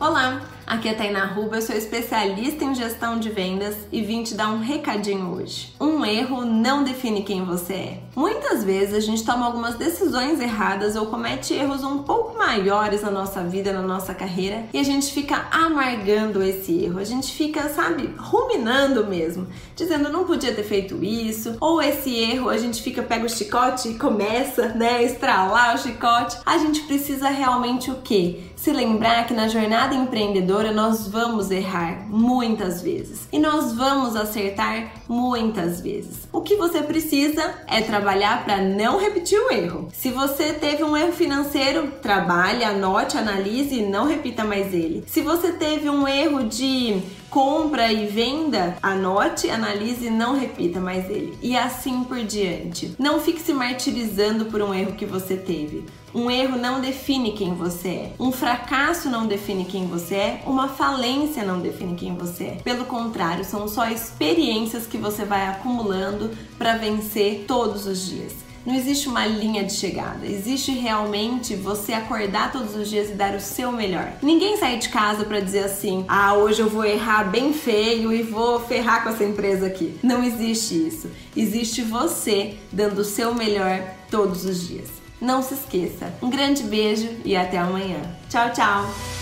Olá, aqui é Tainá Ruba, eu sou especialista em gestão de vendas e vim te dar um recadinho hoje. Um erro não define quem você é. Muitas vezes a gente toma algumas decisões erradas ou comete erros um pouco maiores na nossa vida, na nossa carreira, e a gente fica amargando esse erro. A gente fica, sabe, ruminando mesmo, dizendo não podia ter feito isso, ou esse erro a gente fica pega o chicote e começa, né, estralar o chicote. A gente precisa realmente o quê? Se lembrar que na jornada nós vamos errar muitas vezes e nós vamos acertar muitas vezes. O que você precisa é trabalhar para não repetir o erro. Se você teve um erro financeiro, trabalhe, anote, analise e não repita mais ele. Se você teve um erro de compra e venda, anote, analise e não repita mais ele. E assim por diante. Não fique se martirizando por um erro que você teve. Um erro não define quem você é. Um fracasso não define quem você é. Uma falência não define quem você é. Pelo contrário, são só experiências que você vai acumulando para vencer todos os dias. Não existe uma linha de chegada, existe realmente você acordar todos os dias e dar o seu melhor. Ninguém sai de casa para dizer assim: "Ah, hoje eu vou errar bem feio e vou ferrar com essa empresa aqui". Não existe isso. Existe você dando o seu melhor todos os dias. Não se esqueça. Um grande beijo e até amanhã. Tchau, tchau.